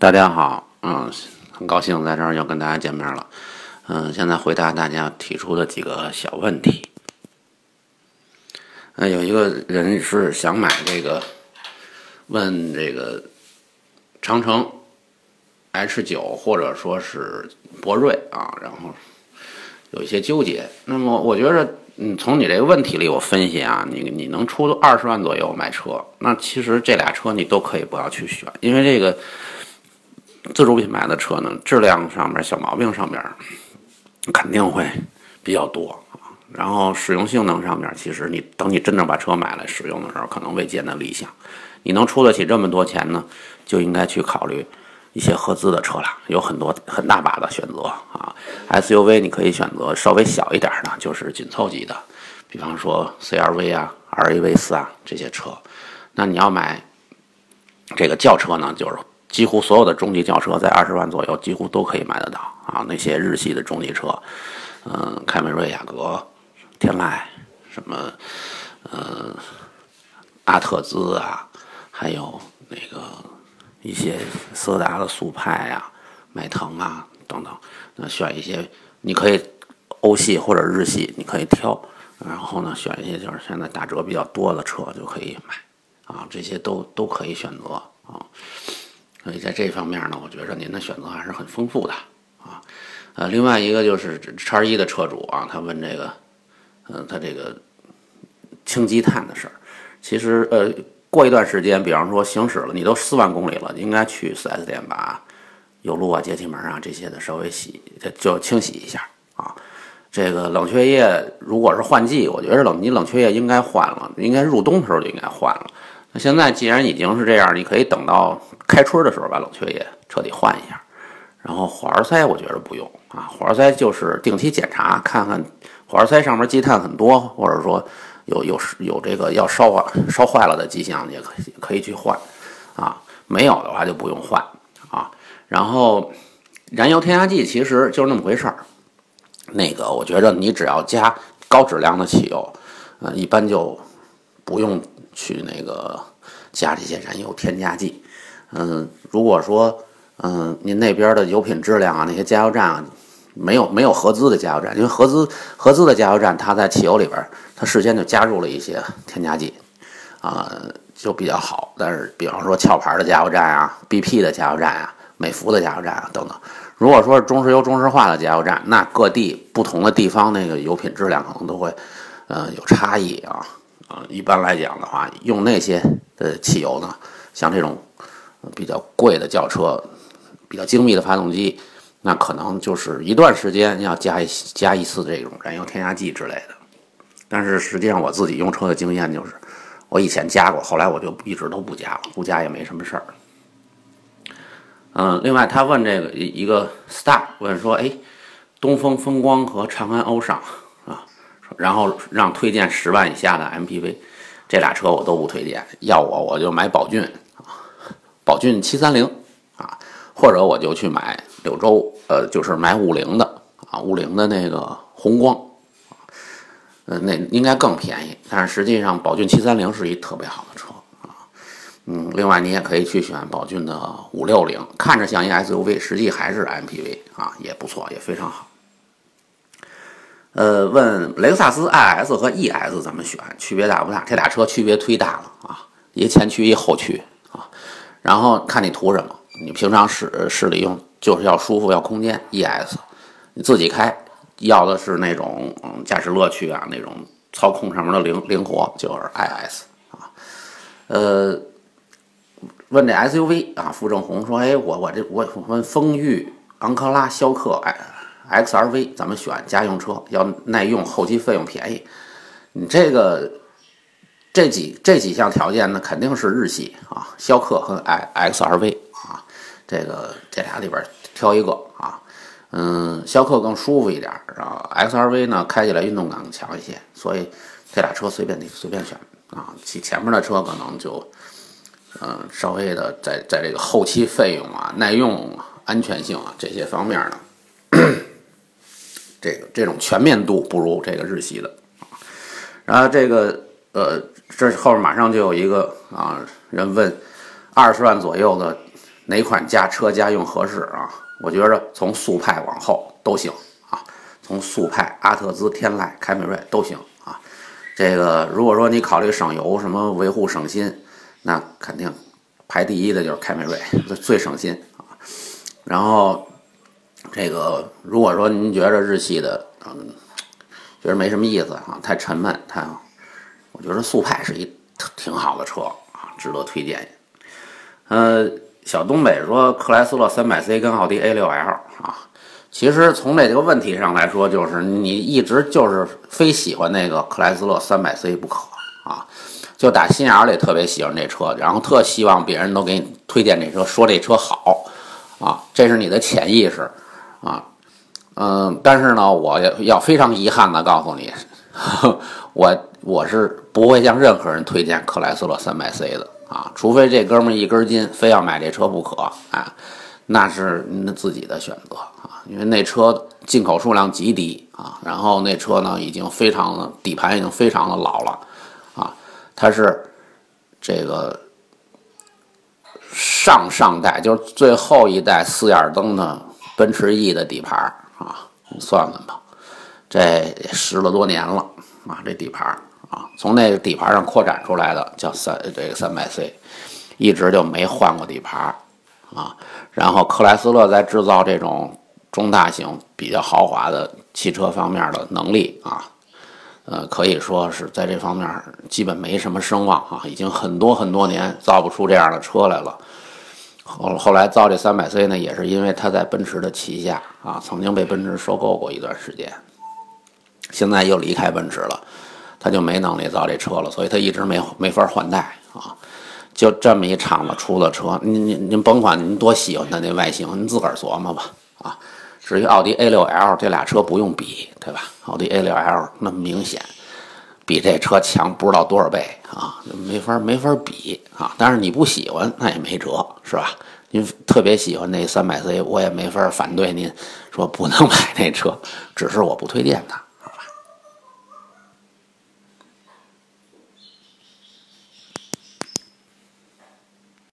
大家好，嗯，很高兴在这儿又跟大家见面了，嗯，现在回答大家提出的几个小问题。嗯，有一个人是想买这个，问这个长城 H 九或者说是博瑞啊，然后有一些纠结。那么我觉得，嗯，从你这个问题里我分析啊，你你能出二十万左右买车，那其实这俩车你都可以不要去选，因为这个自主品牌的车呢，质量上面小毛病上面肯定会比较多。然后使用性能上面，其实你等你真正把车买来使用的时候，可能未见得理想。你能出得起这么多钱呢，就应该去考虑一些合资的车了，有很多很大把的选择啊。SUV 你可以选择稍微小一点的，就是紧凑级的，比方说 CRV 啊、RAV 四啊这些车。那你要买这个轿车呢，就是几乎所有的中级轿车在二十万左右几乎都可以买得到啊。那些日系的中级车，嗯，凯美瑞、雅阁。天籁，什么，呃，阿特兹啊，还有那个一些斯达的速派呀、迈腾啊等等，那选一些，你可以欧系或者日系，你可以挑，然后呢，选一些就是现在打折比较多的车就可以买，啊，这些都都可以选择啊，所以在这方面呢，我觉着您的选择还是很丰富的啊，呃，另外一个就是叉一的车主啊，他问这个。嗯，他这个清积碳的事儿，其实呃，过一段时间，比方说行驶了，你都四万公里了，应该去 4S 店把油路啊、节气门啊这些的稍微洗，就清洗一下啊。这个冷却液如果是换季，我觉得冷你冷却液应该换了，应该入冬的时候就应该换了。那现在既然已经是这样，你可以等到开春的时候把冷却液彻底换一下。然后火花塞我觉得不用啊，火花塞就是定期检查看看。火花塞上面积碳很多，或者说有有有这个要烧坏烧坏了的迹象，也可以可以去换啊。没有的话就不用换啊。然后燃油添加剂其实就是那么回事儿。那个我觉得你只要加高质量的汽油，呃，一般就不用去那个加这些燃油添加剂。嗯，如果说嗯您那边的油品质量啊，那些加油站啊。没有没有合资的加油站，因为合资合资的加油站，它在汽油里边，它事先就加入了一些添加剂，啊，就比较好。但是，比方说壳牌的加油站啊，BP 的加油站啊，美孚的加油站啊等等，如果说是中石油中石化的加油站，那各地不同的地方那个油品质量可能都会，呃，有差异啊。啊，一般来讲的话，用那些的汽油呢，像这种比较贵的轿车，比较精密的发动机。那可能就是一段时间要加一加一次这种燃油添加剂之类的，但是实际上我自己用车的经验就是，我以前加过，后来我就一直都不加了，不加也没什么事儿。嗯，另外他问这个一个 star 问说，哎，东风风光和长安欧尚，然后让推荐十万以下的 MPV，这俩车我都不推荐，要我我就买宝骏啊，宝骏七三零啊，或者我就去买。柳州，呃，就是买五菱的啊，五菱的那个宏光，呃，那应该更便宜。但是实际上，宝骏七三零是一特别好的车啊，嗯，另外你也可以去选宝骏的五六零，看着像一 SUV，实际还是 MPV 啊，也不错，也非常好。呃，问雷克萨斯 IS 和 ES 怎么选，区别大不大？这俩车区别忒大了啊，一前驱一后驱啊，然后看你图什么，你平常使使里用。就是要舒服，要空间。ES，你自己开，要的是那种嗯驾驶乐趣啊，那种操控上面的灵灵活，就是 IS 啊。呃，问这 SUV 啊，傅正红说：“哎，我我这我问风裕、昂克拉、逍客、哎 XRV 咱们选？家用车要耐用，后期费用便宜。你这个这几这几项条件呢，肯定是日系啊，逍客和 X XRV 啊。”这个这俩里边挑一个啊，嗯，逍客更舒服一点，然后 X R V 呢开起来运动感更强一些，所以这俩车随便你随便选啊。其前面的车可能就，嗯，稍微的在在这个后期费用啊、耐用、安全性啊这些方面呢，这个这种全面度不如这个日系的啊。然后这个呃，这后面马上就有一个啊人问，二十万左右的。哪款家车家用合适啊？我觉着从速派往后都行啊，从速派、阿特兹、天籁、凯美瑞都行啊。这个如果说你考虑省油、什么维护省心，那肯定排第一的就是凯美瑞，最省心啊。然后这个如果说您觉着日系的，嗯，觉得没什么意思啊，太沉闷，太，我觉得速派是一挺好的车啊，值得推荐。呃。小东北说克莱斯勒 300C 跟奥迪 A6L 啊，其实从这个问题上来说，就是你一直就是非喜欢那个克莱斯勒 300C 不可啊，就打心眼里特别喜欢这车，然后特希望别人都给你推荐这车，说这车好啊，这是你的潜意识啊，嗯，但是呢，我要要非常遗憾的告诉你，我我是不会向任何人推荐克莱斯勒 300C 的。啊，除非这哥们一根筋，非要买这车不可，啊，那是您自己的选择啊。因为那车进口数量极低啊，然后那车呢已经非常的底盘已经非常的老了，啊，它是这个上上代就是最后一代四眼灯的奔驰 E 的底盘啊，你算算吧，这十了多年了啊，这底盘。啊，从那个底盘上扩展出来的叫三这个三百 C，一直就没换过底盘啊。然后克莱斯勒在制造这种中大型比较豪华的汽车方面的能力啊，呃，可以说是在这方面基本没什么声望啊，已经很多很多年造不出这样的车来了。后后来造这三百 C 呢，也是因为它在奔驰的旗下啊，曾经被奔驰收购过一段时间，现在又离开奔驰了。他就没能力造这车了，所以他一直没没法换代啊。就这么一厂子出的车，您您您甭管您多喜欢它那外形，您自个儿琢磨吧啊。至于奥迪 A6L 这俩车不用比，对吧？奥迪 A6L 那么明显比这车强不知道多少倍啊，没法没法比啊。但是你不喜欢那也没辙，是吧？您特别喜欢那三百 C，我也没法反对您说不能买那车，只是我不推荐它。